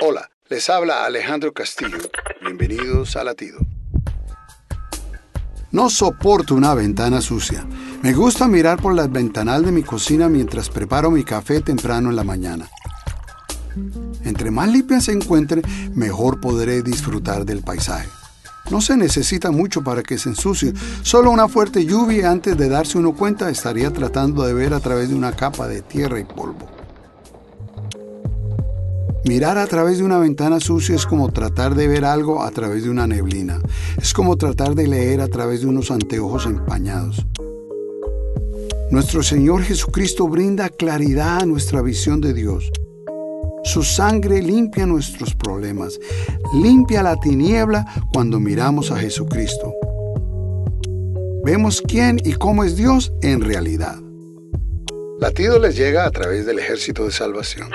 Hola, les habla Alejandro Castillo. Bienvenidos a Latido. No soporto una ventana sucia. Me gusta mirar por la ventanal de mi cocina mientras preparo mi café temprano en la mañana. Entre más limpia se encuentre, mejor podré disfrutar del paisaje. No se necesita mucho para que se ensucie. Solo una fuerte lluvia antes de darse uno cuenta estaría tratando de ver a través de una capa de tierra y polvo. Mirar a través de una ventana sucia es como tratar de ver algo a través de una neblina. Es como tratar de leer a través de unos anteojos empañados. Nuestro Señor Jesucristo brinda claridad a nuestra visión de Dios. Su sangre limpia nuestros problemas, limpia la tiniebla cuando miramos a Jesucristo. Vemos quién y cómo es Dios en realidad. Latido les llega a través del ejército de salvación.